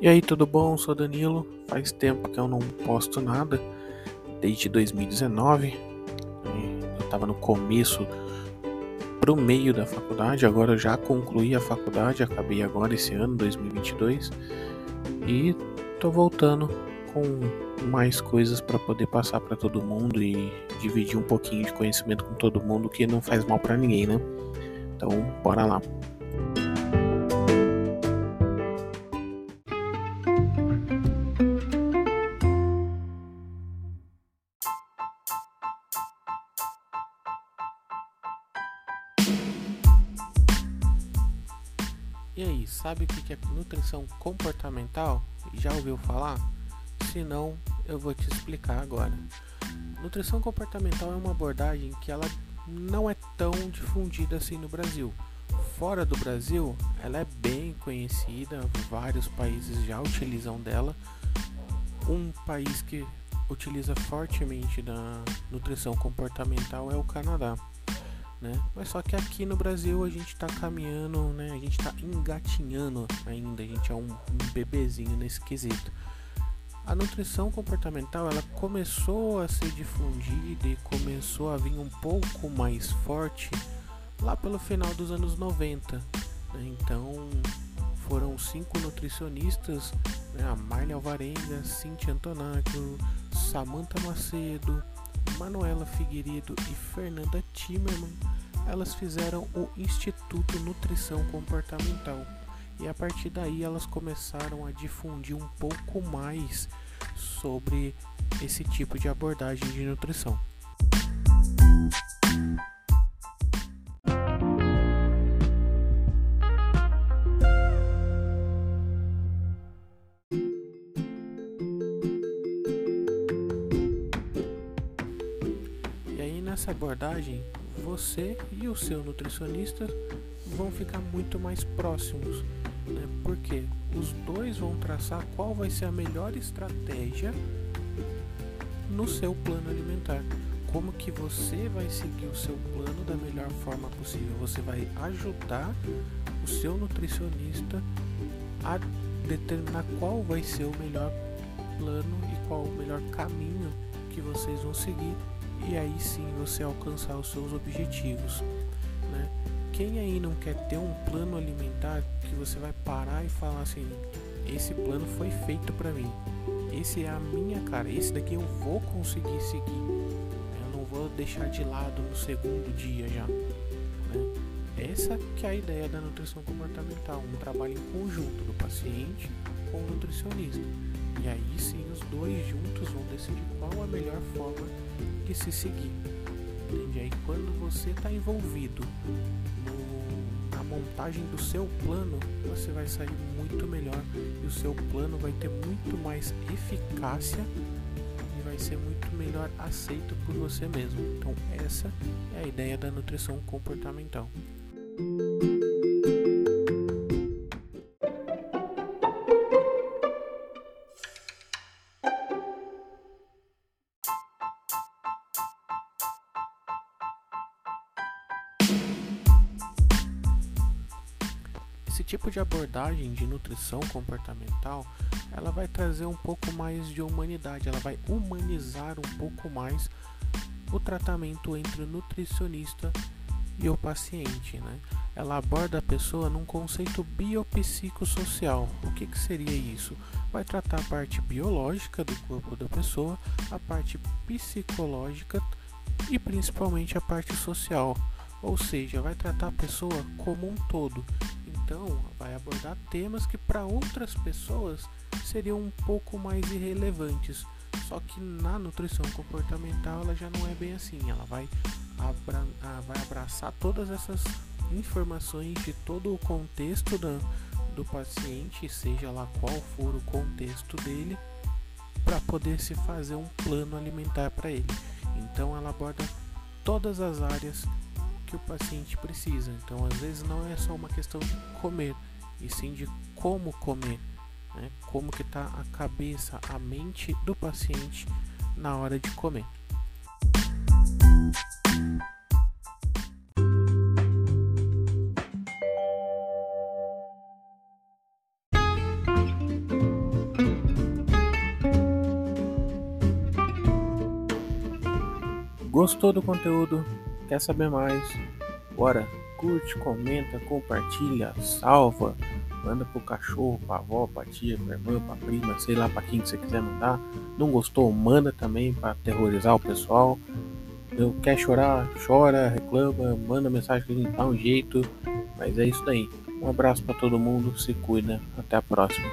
E aí, tudo bom? Sou Danilo. Faz tempo que eu não posto nada, desde 2019. Eu estava no começo pro meio da faculdade, agora já concluí a faculdade, acabei agora esse ano, 2022, e tô voltando com mais coisas para poder passar para todo mundo e dividir um pouquinho de conhecimento com todo mundo que não faz mal para ninguém, né? Então, bora lá. E aí, sabe o que é nutrição comportamental? Já ouviu falar? Se não, eu vou te explicar agora. Nutrição comportamental é uma abordagem que ela não é tão difundida assim no Brasil. Fora do Brasil, ela é bem conhecida, vários países já utilizam dela. Um país que utiliza fortemente da nutrição comportamental é o Canadá né? Mas só que aqui no Brasil a gente está caminhando, né? A gente está engatinhando ainda, a gente é um, bebezinho nesse quesito. A nutrição comportamental ela começou a ser difundida e começou a vir um pouco mais forte lá pelo final dos anos 90. Né? Então foram cinco nutricionistas, né? a Marlia Alvarenga, Cintia Antonaccio, Samantha Macedo, Manuela Figueiredo e Fernanda Timmerman, elas fizeram o Instituto Nutrição Comportamental. E a partir daí elas começaram a difundir um pouco mais sobre esse tipo de abordagem de nutrição. Nessa abordagem, você e o seu nutricionista vão ficar muito mais próximos, né? porque os dois vão traçar qual vai ser a melhor estratégia no seu plano alimentar. Como que você vai seguir o seu plano da melhor forma possível? Você vai ajudar o seu nutricionista a determinar qual vai ser o melhor plano e qual o melhor caminho que vocês vão seguir e aí sim você alcançar os seus objetivos. Né? Quem aí não quer ter um plano alimentar que você vai parar e falar assim: esse plano foi feito para mim, esse é a minha cara, esse daqui eu vou conseguir seguir, eu não vou deixar de lado no segundo dia já. Né? Essa que é a ideia da nutrição comportamental, um trabalho em conjunto do paciente com o nutricionista. E aí sim os dois juntos vão decidir qual a melhor forma se seguir. Entende? Aí quando você está envolvido no, na montagem do seu plano, você vai sair muito melhor e o seu plano vai ter muito mais eficácia e vai ser muito melhor aceito por você mesmo. Então essa é a ideia da nutrição comportamental. Esse tipo de abordagem de nutrição comportamental, ela vai trazer um pouco mais de humanidade, ela vai humanizar um pouco mais o tratamento entre o nutricionista e o paciente, né? Ela aborda a pessoa num conceito biopsicossocial. O que, que seria isso? Vai tratar a parte biológica do corpo da pessoa, a parte psicológica e principalmente a parte social. Ou seja, vai tratar a pessoa como um todo então vai abordar temas que para outras pessoas seriam um pouco mais irrelevantes. Só que na nutrição comportamental ela já não é bem assim. Ela vai, abra ah, vai abraçar todas essas informações de todo o contexto da, do paciente, seja lá qual for o contexto dele, para poder se fazer um plano alimentar para ele. Então ela aborda todas as áreas que o paciente precisa. Então, às vezes, não é só uma questão de comer, e sim de como comer, né? como que está a cabeça, a mente do paciente na hora de comer. Gostou do conteúdo? Quer saber mais? Bora, curte, comenta, compartilha, salva, manda pro cachorro, pra avó, pra tia, pra irmã, pra prima, sei lá pra quem que você quiser mandar. Não gostou? Manda também para aterrorizar o pessoal. Eu quer chorar, chora, reclama, manda mensagem que a dá um jeito. Mas é isso daí. Um abraço para todo mundo, se cuida, até a próxima.